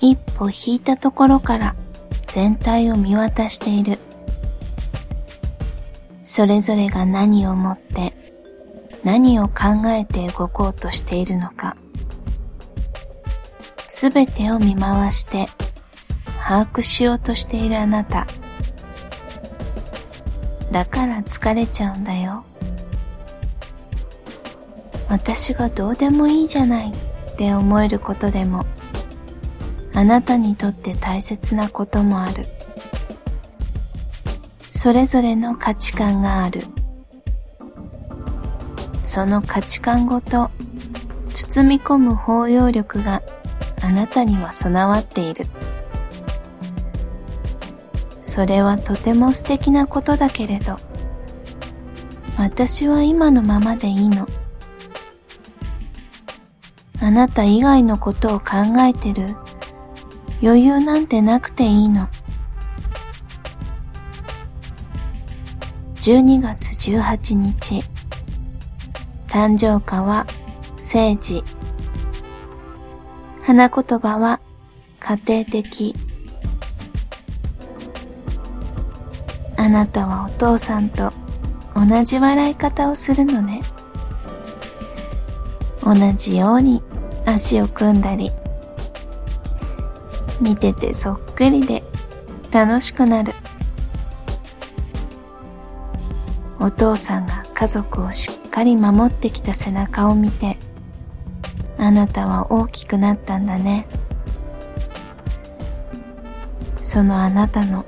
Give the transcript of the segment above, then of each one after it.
一歩引いたところから全体を見渡している。それぞれが何をもって何を考えて動こうとしているのか。すべてを見回して把握しようとしているあなた。だから疲れちゃうんだよ。私がどうでもいいじゃないって思えることでもあなたにとって大切なこともある。それぞれの価値観がある。その価値観ごと包み込む包容力があなたには備わっている。それはとても素敵なことだけれど私は今のままでいいの。あなた以外のことを考えてる余裕なんてなくていいの。12月18日。誕生花は聖治花言葉は家庭的。あなたはお父さんと同じ笑い方をするのね。同じように足を組んだり。見ててそっくりで楽しくなる。お父さんが家族をしっかり守ってきた背中を見てあなたは大きくなったんだね。そのあなたの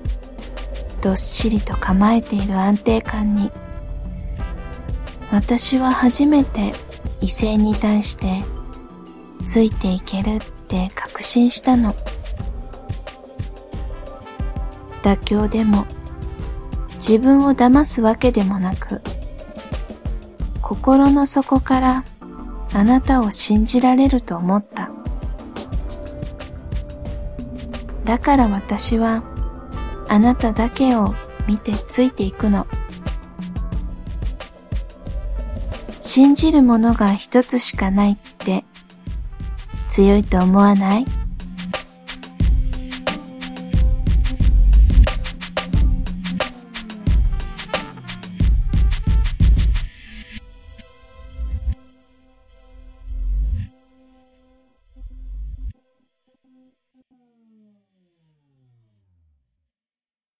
どっしりと構えている安定感に私は初めて異性に対してついていけるって確信したの。妥協でも自分を騙すわけでもなく心の底からあなたを信じられると思った。だから私はあなただけを見てついていくの。信じるものが一つしかないって強いと思わない？